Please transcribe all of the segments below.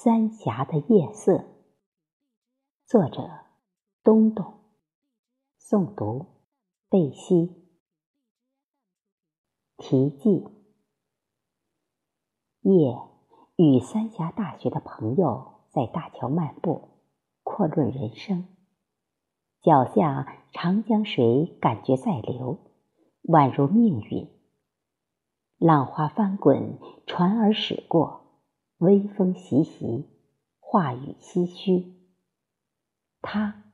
三峡的夜色。作者：东东。诵读：贝西。题记：夜与三峡大学的朋友在大桥漫步，阔论人生。脚下长江水感觉在流，宛如命运。浪花翻滚，船儿驶过，微风习习，话语唏嘘。他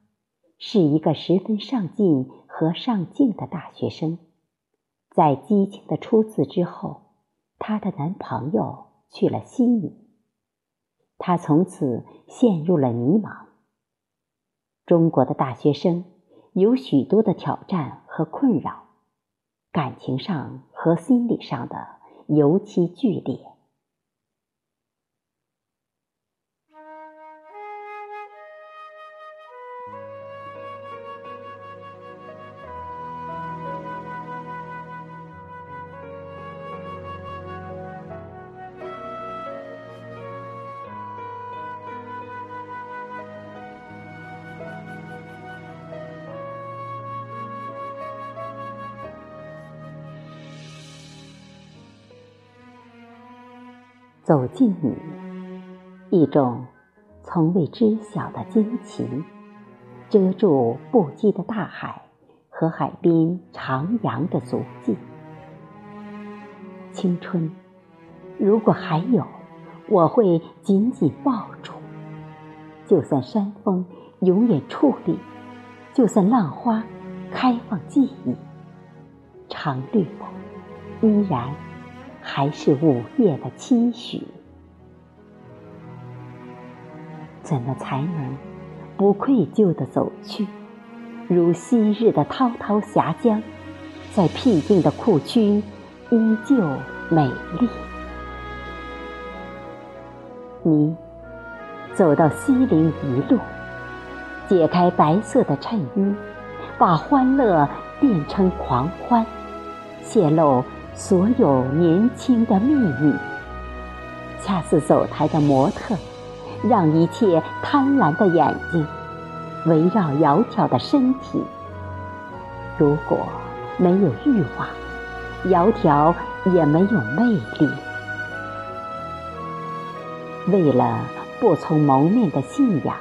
是一个十分上进和上进的大学生。在激情的初次之后，她的男朋友去了悉尼，她从此陷入了迷茫。中国的大学生有许多的挑战和困扰，感情上。和心理上的尤其剧烈。走进你，一种从未知晓的惊奇，遮住不羁的大海和海边徜徉的足迹。青春，如果还有，我会紧紧抱住。就算山峰永远矗立，就算浪花开放记忆，常绿的依然。还是午夜的期许，怎么才能不愧疚地走去？如昔日的滔滔峡江，在僻静的库区依旧美丽。你走到西陵一路，解开白色的衬衣，把欢乐变成狂欢，泄露。所有年轻的秘密，恰似走台的模特，让一切贪婪的眼睛围绕窈窕的身体。如果没有欲望，窈窕也没有魅力。为了不从蒙面的信仰，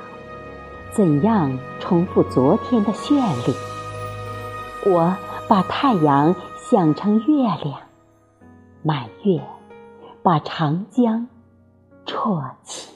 怎样重复昨天的绚丽？我把太阳。想成月亮，满月把长江啜起。